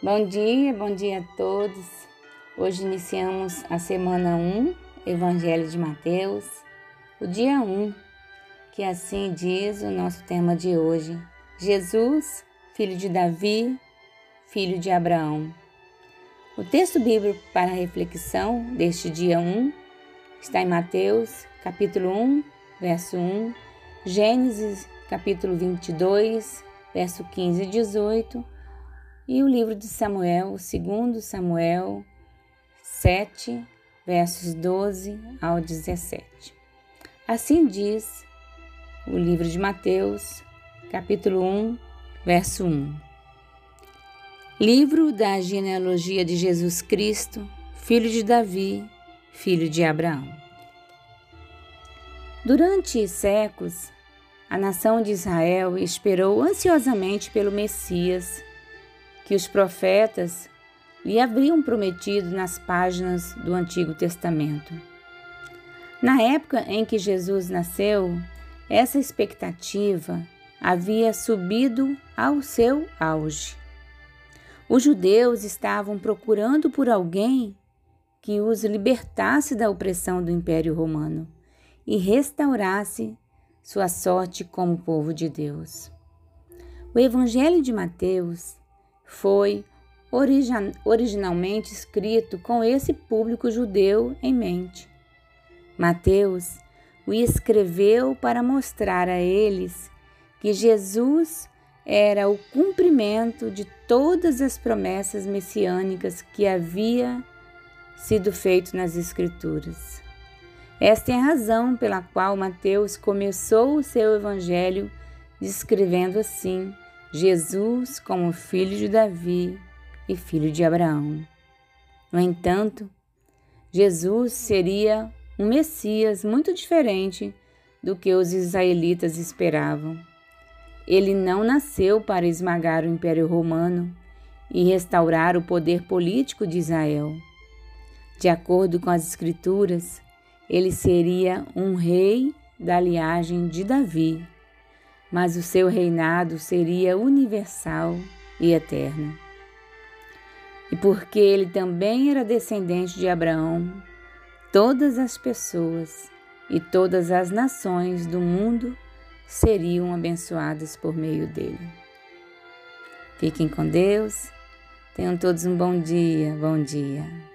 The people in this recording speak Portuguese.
Bom dia, bom dia a todos. Hoje iniciamos a semana 1, Evangelho de Mateus, o dia 1, que assim diz o nosso tema de hoje: Jesus, filho de Davi, filho de Abraão. O texto bíblico para reflexão deste dia 1 está em Mateus, capítulo 1, verso 1, Gênesis, capítulo 22, verso 15 e 18 e o livro de Samuel, segundo Samuel 7, versos 12 ao 17. Assim diz o livro de Mateus, capítulo 1, verso 1. Livro da genealogia de Jesus Cristo, filho de Davi, filho de Abraão. Durante séculos, a nação de Israel esperou ansiosamente pelo Messias que os profetas lhe haviam prometido nas páginas do Antigo Testamento. Na época em que Jesus nasceu, essa expectativa havia subido ao seu auge. Os judeus estavam procurando por alguém que os libertasse da opressão do Império Romano e restaurasse sua sorte como povo de Deus. O Evangelho de Mateus foi originalmente escrito com esse público judeu em mente. Mateus o escreveu para mostrar a eles que Jesus era o cumprimento de todas as promessas messiânicas que havia sido feito nas Escrituras. Esta é a razão pela qual Mateus começou o seu evangelho descrevendo assim Jesus como filho de Davi e filho de Abraão. No entanto, Jesus seria um Messias muito diferente do que os israelitas esperavam. Ele não nasceu para esmagar o Império Romano e restaurar o poder político de Israel. De acordo com as Escrituras, ele seria um rei da linhagem de Davi mas o seu reinado seria universal e eterno. E porque ele também era descendente de Abraão, todas as pessoas e todas as nações do mundo seriam abençoadas por meio dele. Fiquem com Deus. Tenham todos um bom dia, bom dia.